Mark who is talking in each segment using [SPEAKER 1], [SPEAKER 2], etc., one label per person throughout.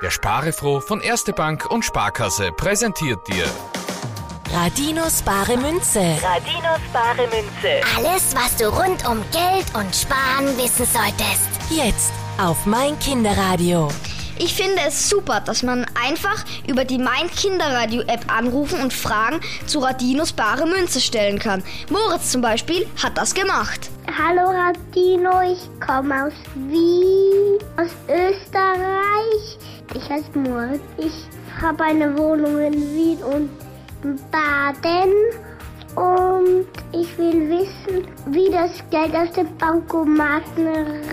[SPEAKER 1] Der Sparefroh von Erste Bank und Sparkasse präsentiert dir
[SPEAKER 2] Radinos bare Münze.
[SPEAKER 3] Radinos bare Münze.
[SPEAKER 4] Alles, was du rund um Geld und Sparen wissen solltest.
[SPEAKER 2] Jetzt auf mein Kinderradio.
[SPEAKER 5] Ich finde es super, dass man einfach über die Mein Kinderradio App anrufen und Fragen zu Radinos bare Münze stellen kann. Moritz zum Beispiel hat das gemacht.
[SPEAKER 6] Hallo Radino, ich komme aus Wien, aus Österreich. Ich heiße Moritz. Ich habe eine Wohnung in Wien und Baden. Und ich will wissen, wie das Geld aus dem Bankomaten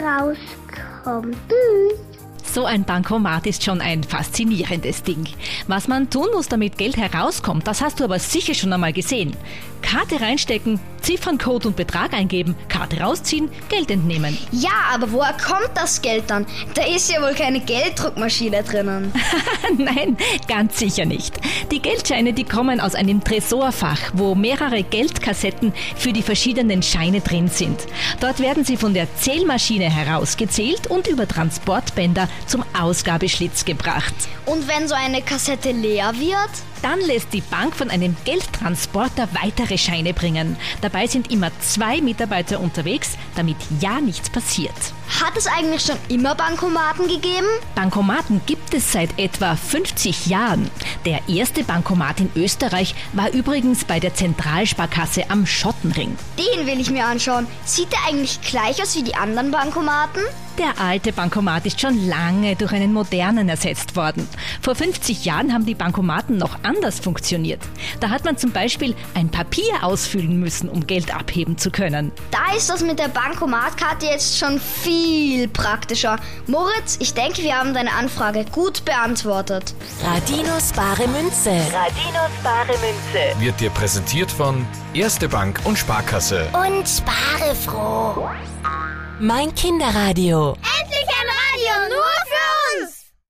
[SPEAKER 6] rauskommt. Tschüss.
[SPEAKER 7] So ein Bankomat ist schon ein faszinierendes Ding. Was man tun muss, damit Geld herauskommt, das hast du aber sicher schon einmal gesehen. Karte reinstecken, Zifferncode und Betrag eingeben, Karte rausziehen, Geld entnehmen.
[SPEAKER 5] Ja, aber woher kommt das Geld dann? Da ist ja wohl keine Gelddruckmaschine drinnen.
[SPEAKER 7] Nein, ganz sicher nicht. Die Geldscheine, die kommen aus einem Tresorfach, wo mehrere Geldkassetten für die verschiedenen Scheine drin sind. Dort werden sie von der Zählmaschine herausgezählt und über Transportbänder zum Ausgabeschlitz gebracht.
[SPEAKER 5] Und wenn so eine Kassette leer wird?
[SPEAKER 7] Dann lässt die Bank von einem Geldtransporter weitere Scheine bringen. Dabei sind immer zwei Mitarbeiter unterwegs, damit ja nichts passiert.
[SPEAKER 5] Hat es eigentlich schon immer Bankomaten gegeben?
[SPEAKER 7] Bankomaten gibt es seit etwa 50 Jahren. Der erste Bankomat in Österreich war übrigens bei der Zentralsparkasse am Schottenring.
[SPEAKER 5] Den will ich mir anschauen. Sieht der eigentlich gleich aus wie die anderen Bankomaten?
[SPEAKER 7] Der alte Bankomat ist schon lange durch einen modernen ersetzt worden. Vor 50 Jahren haben die Bankomaten noch anders funktioniert. Da hat man zum Beispiel ein Papier ausfüllen müssen, um Geld abheben zu können.
[SPEAKER 5] Da ist das mit der Bankomatkarte jetzt schon viel praktischer. Moritz, ich denke, wir haben deine Anfrage gut beantwortet.
[SPEAKER 2] Radinos bare Münze.
[SPEAKER 3] Radinos bare Münze.
[SPEAKER 1] wird dir präsentiert von Erste Bank und Sparkasse.
[SPEAKER 4] Und spare froh.
[SPEAKER 2] Mein Kinderradio.